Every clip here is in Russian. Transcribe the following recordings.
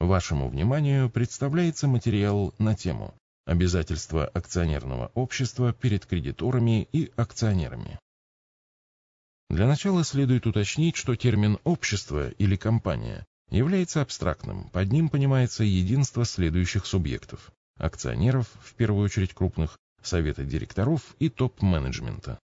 Вашему вниманию представляется материал на тему «Обязательства акционерного общества перед кредиторами и акционерами». Для начала следует уточнить, что термин «общество» или «компания» является абстрактным. Под ним понимается единство следующих субъектов – акционеров, в первую очередь крупных, совета директоров и топ-менеджмента.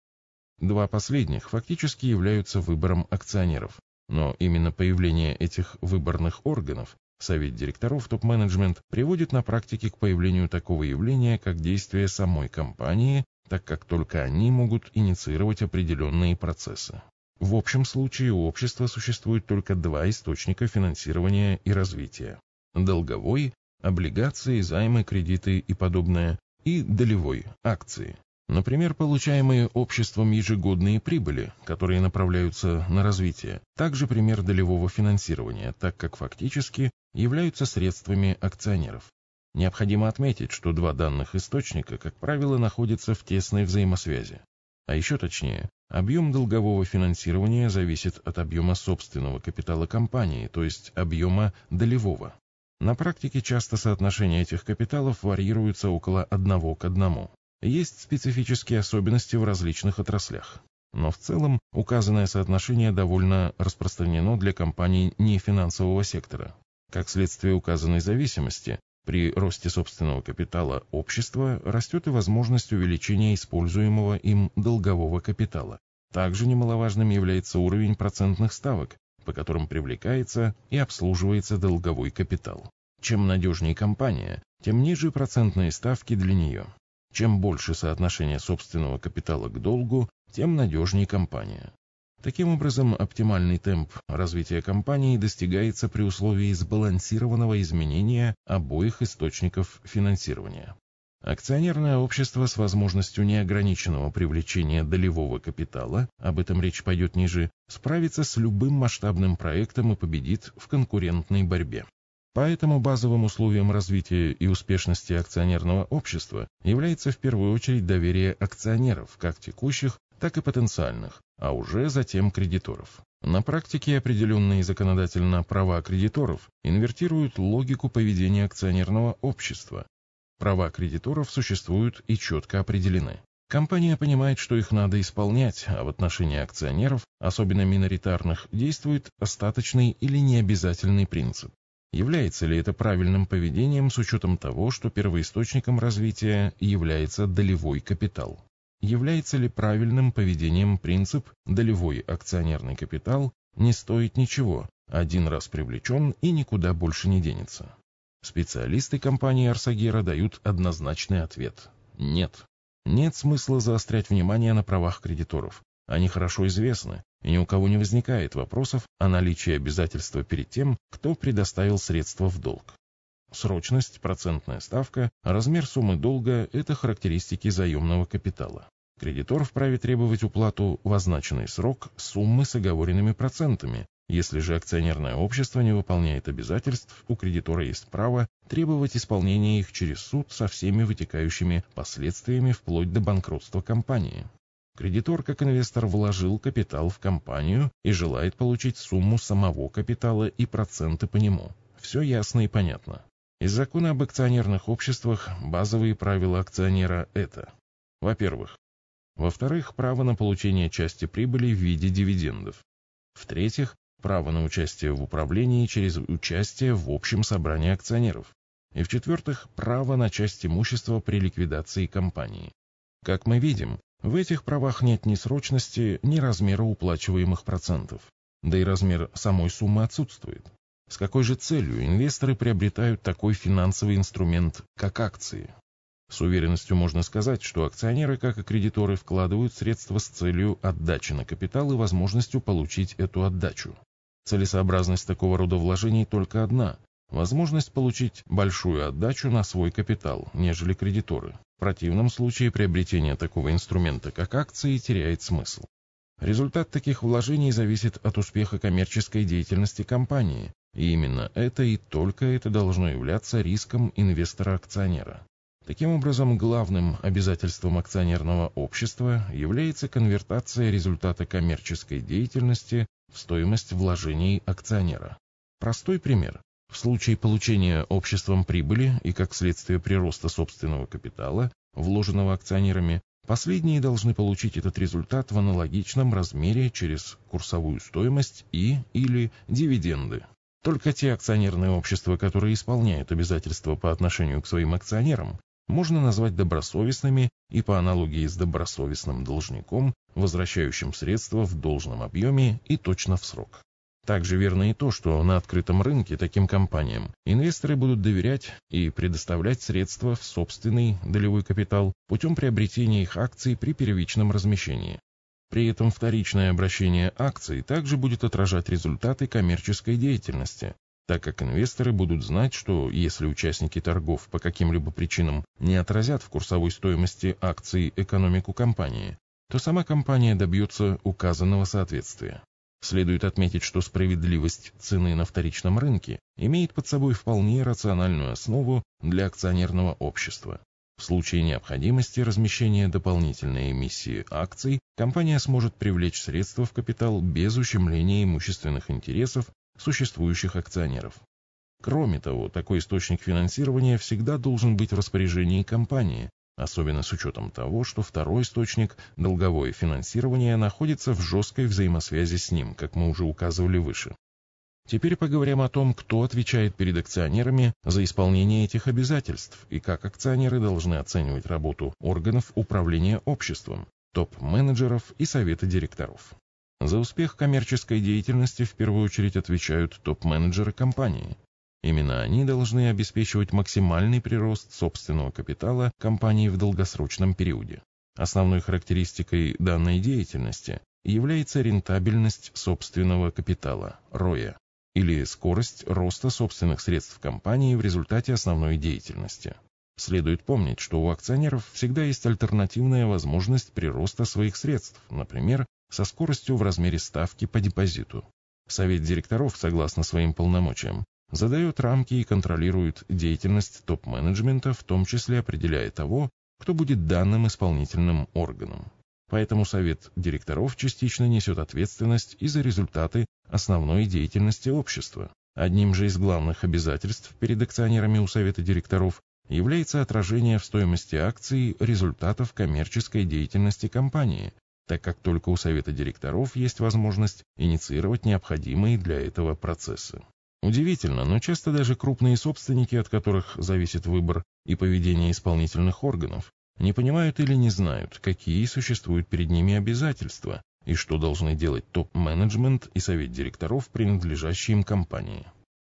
Два последних фактически являются выбором акционеров, но именно появление этих выборных органов, совет директоров, топ-менеджмент, приводит на практике к появлению такого явления, как действие самой компании, так как только они могут инициировать определенные процессы. В общем случае у общества существует только два источника финансирования и развития. Долговой, облигации, займы, кредиты и подобное, и долевой, акции. Например, получаемые обществом ежегодные прибыли, которые направляются на развитие, также пример долевого финансирования, так как фактически являются средствами акционеров. Необходимо отметить, что два данных источника, как правило, находятся в тесной взаимосвязи. А еще точнее, объем долгового финансирования зависит от объема собственного капитала компании, то есть объема долевого. На практике часто соотношение этих капиталов варьируется около одного к одному. Есть специфические особенности в различных отраслях. Но в целом указанное соотношение довольно распространено для компаний нефинансового сектора. Как следствие указанной зависимости, при росте собственного капитала общества растет и возможность увеличения используемого им долгового капитала. Также немаловажным является уровень процентных ставок, по которым привлекается и обслуживается долговой капитал. Чем надежнее компания, тем ниже процентные ставки для нее. Чем больше соотношение собственного капитала к долгу, тем надежнее компания. Таким образом, оптимальный темп развития компании достигается при условии сбалансированного изменения обоих источников финансирования. Акционерное общество с возможностью неограниченного привлечения долевого капитала, об этом речь пойдет ниже, справится с любым масштабным проектом и победит в конкурентной борьбе. Поэтому базовым условием развития и успешности акционерного общества является в первую очередь доверие акционеров, как текущих, так и потенциальных, а уже затем кредиторов. На практике определенные законодательно права кредиторов инвертируют логику поведения акционерного общества. Права кредиторов существуют и четко определены. Компания понимает, что их надо исполнять, а в отношении акционеров, особенно миноритарных, действует остаточный или необязательный принцип. Является ли это правильным поведением с учетом того, что первоисточником развития является долевой капитал? Является ли правильным поведением принцип «долевой акционерный капитал не стоит ничего, один раз привлечен и никуда больше не денется». Специалисты компании Арсагера дают однозначный ответ – нет. Нет смысла заострять внимание на правах кредиторов. Они хорошо известны, и ни у кого не возникает вопросов о наличии обязательства перед тем, кто предоставил средства в долг. Срочность, процентная ставка, размер суммы долга – это характеристики заемного капитала. Кредитор вправе требовать уплату в означенный срок суммы с оговоренными процентами. Если же акционерное общество не выполняет обязательств, у кредитора есть право требовать исполнения их через суд со всеми вытекающими последствиями вплоть до банкротства компании. Кредитор как инвестор вложил капитал в компанию и желает получить сумму самого капитала и проценты по нему. Все ясно и понятно. Из закона об акционерных обществах базовые правила акционера это. Во-первых, во-вторых, право на получение части прибыли в виде дивидендов. В-третьих, право на участие в управлении через участие в общем собрании акционеров. И в-четвертых, право на часть имущества при ликвидации компании. Как мы видим, в этих правах нет ни срочности, ни размера уплачиваемых процентов. Да и размер самой суммы отсутствует. С какой же целью инвесторы приобретают такой финансовый инструмент, как акции? С уверенностью можно сказать, что акционеры, как и кредиторы, вкладывают средства с целью отдачи на капитал и возможностью получить эту отдачу. Целесообразность такого рода вложений только одна – возможность получить большую отдачу на свой капитал, нежели кредиторы. В противном случае приобретение такого инструмента, как акции, теряет смысл. Результат таких вложений зависит от успеха коммерческой деятельности компании, и именно это и только это должно являться риском инвестора-акционера. Таким образом, главным обязательством акционерного общества является конвертация результата коммерческой деятельности в стоимость вложений акционера. Простой пример. В случае получения обществом прибыли и как следствие прироста собственного капитала, вложенного акционерами, последние должны получить этот результат в аналогичном размере через курсовую стоимость и или дивиденды. Только те акционерные общества, которые исполняют обязательства по отношению к своим акционерам, можно назвать добросовестными и по аналогии с добросовестным должником, возвращающим средства в должном объеме и точно в срок. Также верно и то, что на открытом рынке таким компаниям инвесторы будут доверять и предоставлять средства в собственный долевой капитал путем приобретения их акций при первичном размещении. При этом вторичное обращение акций также будет отражать результаты коммерческой деятельности, так как инвесторы будут знать, что если участники торгов по каким-либо причинам не отразят в курсовой стоимости акций экономику компании, то сама компания добьется указанного соответствия. Следует отметить, что справедливость цены на вторичном рынке имеет под собой вполне рациональную основу для акционерного общества. В случае необходимости размещения дополнительной эмиссии акций, компания сможет привлечь средства в капитал без ущемления имущественных интересов существующих акционеров. Кроме того, такой источник финансирования всегда должен быть в распоряжении компании, особенно с учетом того, что второй источник, долговое финансирование, находится в жесткой взаимосвязи с ним, как мы уже указывали выше. Теперь поговорим о том, кто отвечает перед акционерами за исполнение этих обязательств и как акционеры должны оценивать работу органов управления обществом, топ-менеджеров и совета директоров. За успех коммерческой деятельности в первую очередь отвечают топ-менеджеры компании. Именно они должны обеспечивать максимальный прирост собственного капитала компании в долгосрочном периоде. Основной характеристикой данной деятельности является рентабельность собственного капитала, ROE, или скорость роста собственных средств компании в результате основной деятельности. Следует помнить, что у акционеров всегда есть альтернативная возможность прироста своих средств, например, со скоростью в размере ставки по депозиту. Совет директоров, согласно своим полномочиям, задает рамки и контролирует деятельность топ-менеджмента, в том числе определяя того, кто будет данным исполнительным органом. Поэтому совет директоров частично несет ответственность и за результаты основной деятельности общества. Одним же из главных обязательств перед акционерами у совета директоров является отражение в стоимости акций результатов коммерческой деятельности компании, так как только у совета директоров есть возможность инициировать необходимые для этого процессы. Удивительно, но часто даже крупные собственники, от которых зависит выбор и поведение исполнительных органов, не понимают или не знают, какие существуют перед ними обязательства и что должны делать топ-менеджмент и совет директоров, принадлежащие им компании.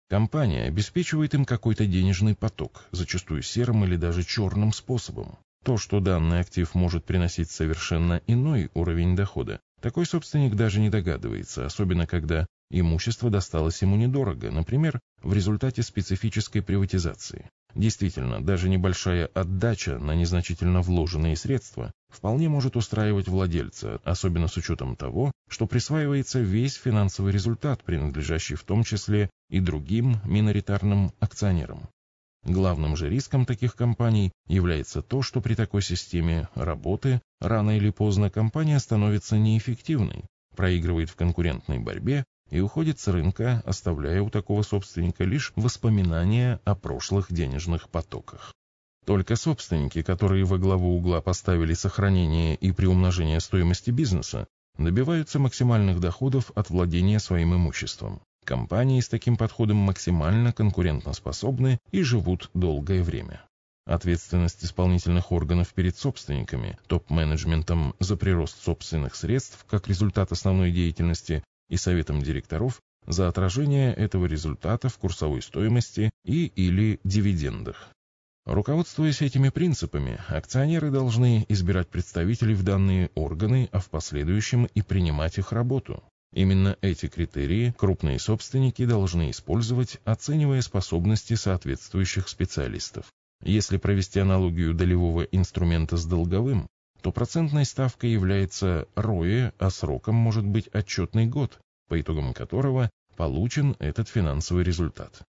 Компания обеспечивает им какой-то денежный поток, зачастую серым или даже черным способом. То, что данный актив может приносить совершенно иной уровень дохода, такой собственник даже не догадывается, особенно когда Имущество досталось ему недорого, например, в результате специфической приватизации. Действительно, даже небольшая отдача на незначительно вложенные средства вполне может устраивать владельца, особенно с учетом того, что присваивается весь финансовый результат, принадлежащий в том числе и другим миноритарным акционерам. Главным же риском таких компаний является то, что при такой системе работы рано или поздно компания становится неэффективной, проигрывает в конкурентной борьбе и уходит с рынка, оставляя у такого собственника лишь воспоминания о прошлых денежных потоках. Только собственники, которые во главу угла поставили сохранение и приумножение стоимости бизнеса, добиваются максимальных доходов от владения своим имуществом. Компании с таким подходом максимально конкурентоспособны и живут долгое время. Ответственность исполнительных органов перед собственниками, топ-менеджментом за прирост собственных средств как результат основной деятельности и советом директоров за отражение этого результата в курсовой стоимости и или дивидендах. Руководствуясь этими принципами, акционеры должны избирать представителей в данные органы, а в последующем и принимать их работу. Именно эти критерии крупные собственники должны использовать, оценивая способности соответствующих специалистов. Если провести аналогию долевого инструмента с долговым, то процентной ставкой является ROE, а сроком может быть отчетный год, по итогам которого получен этот финансовый результат.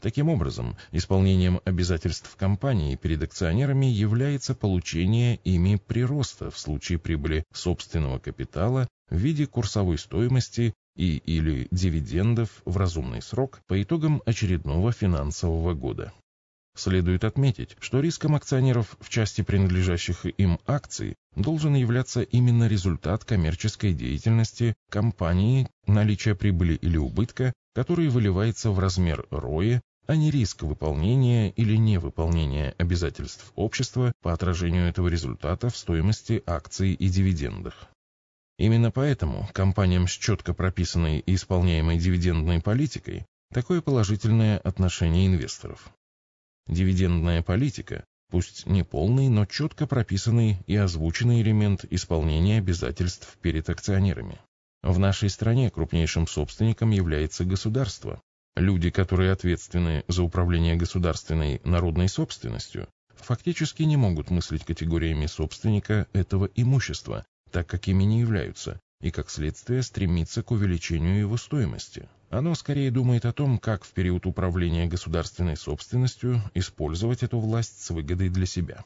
Таким образом, исполнением обязательств компании перед акционерами является получение ими прироста в случае прибыли собственного капитала в виде курсовой стоимости и или дивидендов в разумный срок по итогам очередного финансового года. Следует отметить, что риском акционеров в части принадлежащих им акций должен являться именно результат коммерческой деятельности компании, наличие прибыли или убытка, который выливается в размер роя, а не риск выполнения или невыполнения обязательств общества по отражению этого результата в стоимости акций и дивидендах. Именно поэтому компаниям с четко прописанной и исполняемой дивидендной политикой такое положительное отношение инвесторов. Дивидендная политика, пусть не полный, но четко прописанный и озвученный элемент исполнения обязательств перед акционерами. В нашей стране крупнейшим собственником является государство. Люди, которые ответственны за управление государственной народной собственностью, фактически не могут мыслить категориями собственника этого имущества, так как ими не являются, и как следствие стремится к увеличению его стоимости. Оно скорее думает о том, как в период управления государственной собственностью использовать эту власть с выгодой для себя.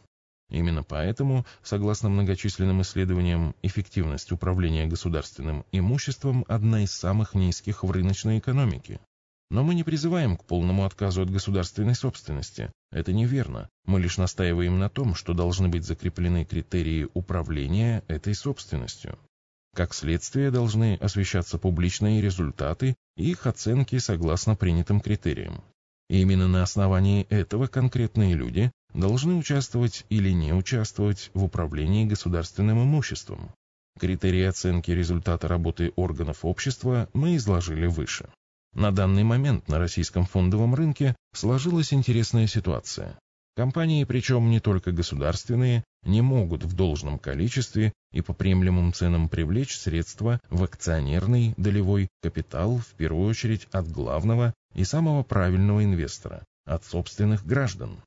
Именно поэтому, согласно многочисленным исследованиям, эффективность управления государственным имуществом одна из самых низких в рыночной экономике. Но мы не призываем к полному отказу от государственной собственности. Это неверно. Мы лишь настаиваем на том, что должны быть закреплены критерии управления этой собственностью. Как следствие должны освещаться публичные результаты и их оценки согласно принятым критериям. И именно на основании этого конкретные люди должны участвовать или не участвовать в управлении государственным имуществом. Критерии оценки результата работы органов общества мы изложили выше. На данный момент на российском фондовом рынке сложилась интересная ситуация. Компании, причем не только государственные, не могут в должном количестве и по приемлемым ценам привлечь средства в акционерный долевой капитал, в первую очередь от главного и самого правильного инвестора, от собственных граждан.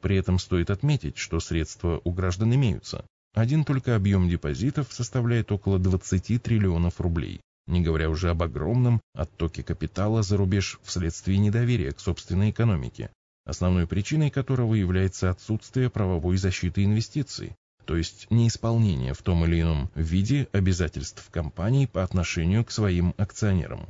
При этом стоит отметить, что средства у граждан имеются. Один только объем депозитов составляет около 20 триллионов рублей, не говоря уже об огромном оттоке капитала за рубеж вследствие недоверия к собственной экономике, основной причиной которого является отсутствие правовой защиты инвестиций, то есть неисполнение в том или ином виде обязательств компаний по отношению к своим акционерам.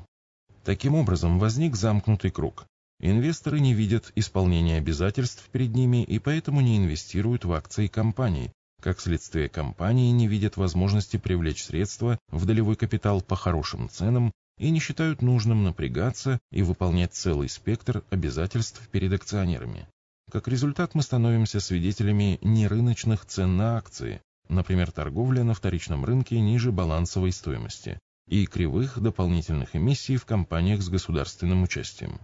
Таким образом, возник замкнутый круг. Инвесторы не видят исполнения обязательств перед ними и поэтому не инвестируют в акции компаний. Как следствие, компании не видят возможности привлечь средства в долевой капитал по хорошим ценам и не считают нужным напрягаться и выполнять целый спектр обязательств перед акционерами. Как результат мы становимся свидетелями нерыночных цен на акции, например, торговля на вторичном рынке ниже балансовой стоимости, и кривых дополнительных эмиссий в компаниях с государственным участием.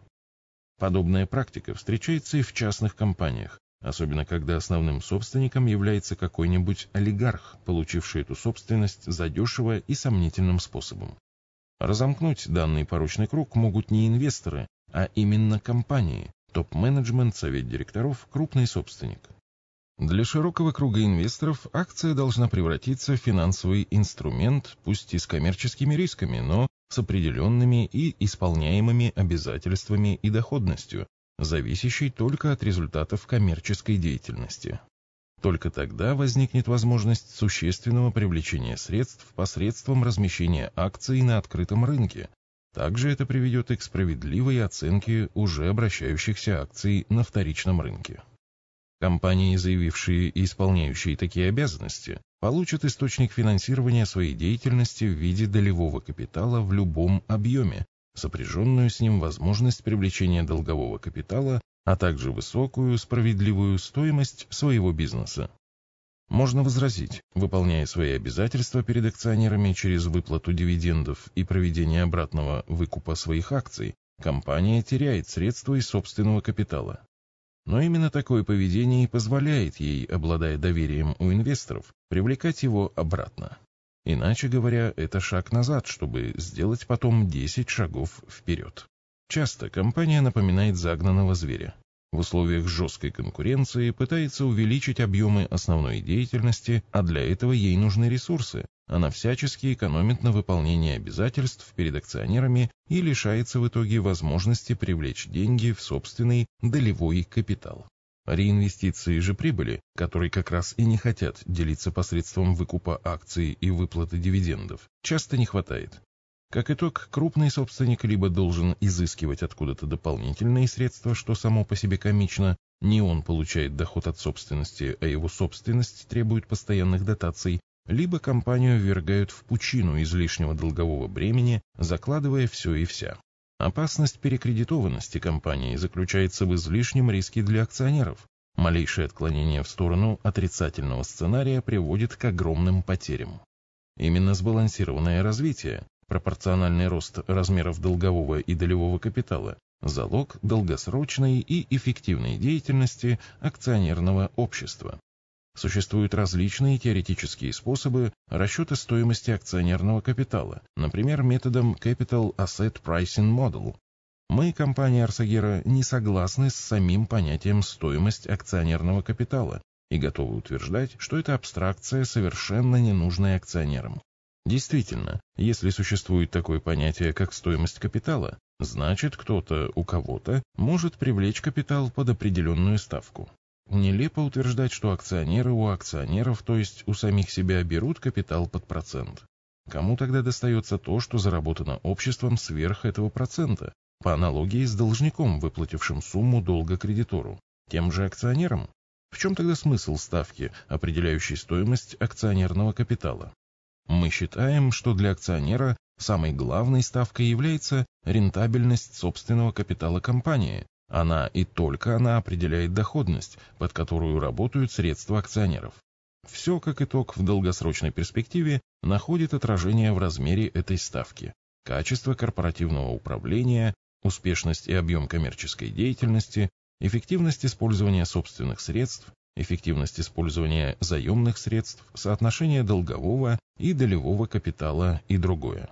Подобная практика встречается и в частных компаниях, особенно когда основным собственником является какой-нибудь олигарх, получивший эту собственность задешево и сомнительным способом. Разомкнуть данный порочный круг могут не инвесторы, а именно компании, топ-менеджмент, совет директоров, крупный собственник. Для широкого круга инвесторов акция должна превратиться в финансовый инструмент, пусть и с коммерческими рисками, но с определенными и исполняемыми обязательствами и доходностью, зависящей только от результатов коммерческой деятельности. Только тогда возникнет возможность существенного привлечения средств посредством размещения акций на открытом рынке. Также это приведет и к справедливой оценке уже обращающихся акций на вторичном рынке. Компании, заявившие и исполняющие такие обязанности, получат источник финансирования своей деятельности в виде долевого капитала в любом объеме, сопряженную с ним возможность привлечения долгового капитала а также высокую справедливую стоимость своего бизнеса. Можно возразить, выполняя свои обязательства перед акционерами через выплату дивидендов и проведение обратного выкупа своих акций, компания теряет средства из собственного капитала. Но именно такое поведение и позволяет ей, обладая доверием у инвесторов, привлекать его обратно. Иначе говоря, это шаг назад, чтобы сделать потом 10 шагов вперед. Часто компания напоминает загнанного зверя. В условиях жесткой конкуренции пытается увеличить объемы основной деятельности, а для этого ей нужны ресурсы. Она всячески экономит на выполнении обязательств перед акционерами и лишается в итоге возможности привлечь деньги в собственный долевой капитал. Реинвестиции же прибыли, которые как раз и не хотят делиться посредством выкупа акций и выплаты дивидендов, часто не хватает. Как итог, крупный собственник либо должен изыскивать откуда-то дополнительные средства, что само по себе комично, не он получает доход от собственности, а его собственность требует постоянных дотаций, либо компанию ввергают в пучину излишнего долгового бремени, закладывая все и вся. Опасность перекредитованности компании заключается в излишнем риске для акционеров. Малейшее отклонение в сторону отрицательного сценария приводит к огромным потерям. Именно сбалансированное развитие, пропорциональный рост размеров долгового и долевого капитала, залог долгосрочной и эффективной деятельности акционерного общества. Существуют различные теоретические способы расчета стоимости акционерного капитала, например, методом Capital Asset Pricing Model. Мы, компания Арсагера, не согласны с самим понятием стоимость акционерного капитала и готовы утверждать, что это абстракция, совершенно ненужная акционерам. Действительно, если существует такое понятие, как стоимость капитала, значит кто-то у кого-то может привлечь капитал под определенную ставку. Нелепо утверждать, что акционеры у акционеров, то есть у самих себя, берут капитал под процент. Кому тогда достается то, что заработано обществом сверх этого процента, по аналогии с должником, выплатившим сумму долга кредитору, тем же акционерам? В чем тогда смысл ставки, определяющей стоимость акционерного капитала? Мы считаем, что для акционера самой главной ставкой является рентабельность собственного капитала компании, она и только она определяет доходность, под которую работают средства акционеров. Все, как итог, в долгосрочной перспективе находит отражение в размере этой ставки. Качество корпоративного управления, успешность и объем коммерческой деятельности, эффективность использования собственных средств, эффективность использования заемных средств, соотношение долгового и долевого капитала и другое.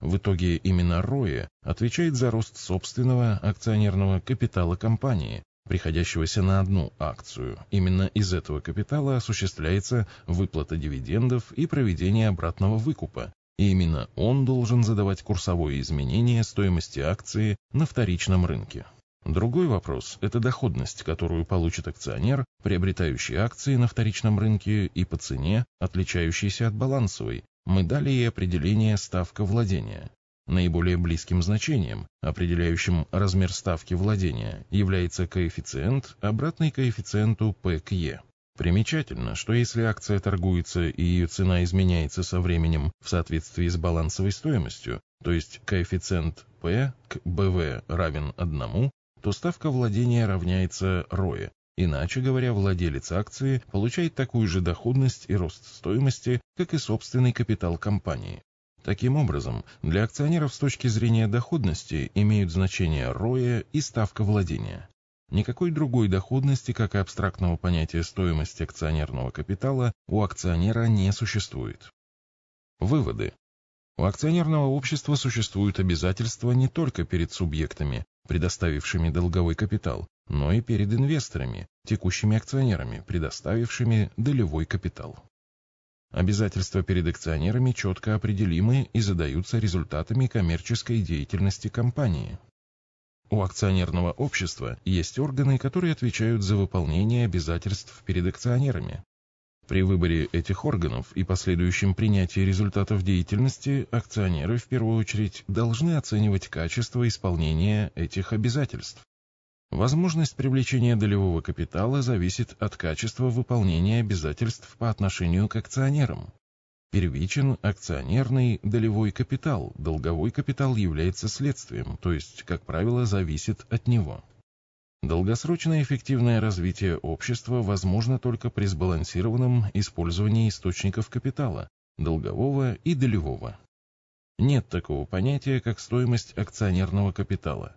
В итоге именно Роя отвечает за рост собственного акционерного капитала компании, приходящегося на одну акцию. Именно из этого капитала осуществляется выплата дивидендов и проведение обратного выкупа. И именно он должен задавать курсовое изменение стоимости акции на вторичном рынке. Другой вопрос – это доходность, которую получит акционер, приобретающий акции на вторичном рынке и по цене, отличающейся от балансовой, мы дали ей определение ставка владения. Наиболее близким значением, определяющим размер ставки владения, является коэффициент, обратный коэффициенту P к E. Примечательно, что если акция торгуется и ее цена изменяется со временем в соответствии с балансовой стоимостью, то есть коэффициент P к BV равен 1, то ставка владения равняется ROE, Иначе говоря, владелец акции получает такую же доходность и рост стоимости, как и собственный капитал компании. Таким образом, для акционеров с точки зрения доходности имеют значение роя и ставка владения. Никакой другой доходности, как и абстрактного понятия стоимости акционерного капитала, у акционера не существует. Выводы. У акционерного общества существуют обязательства не только перед субъектами, предоставившими долговой капитал, но и перед инвесторами, текущими акционерами, предоставившими долевой капитал. Обязательства перед акционерами четко определимы и задаются результатами коммерческой деятельности компании. У акционерного общества есть органы, которые отвечают за выполнение обязательств перед акционерами. При выборе этих органов и последующем принятии результатов деятельности акционеры в первую очередь должны оценивать качество исполнения этих обязательств. Возможность привлечения долевого капитала зависит от качества выполнения обязательств по отношению к акционерам. Первичен акционерный долевой капитал, долговой капитал является следствием, то есть, как правило, зависит от него. Долгосрочное эффективное развитие общества возможно только при сбалансированном использовании источников капитала, долгового и долевого. Нет такого понятия, как стоимость акционерного капитала.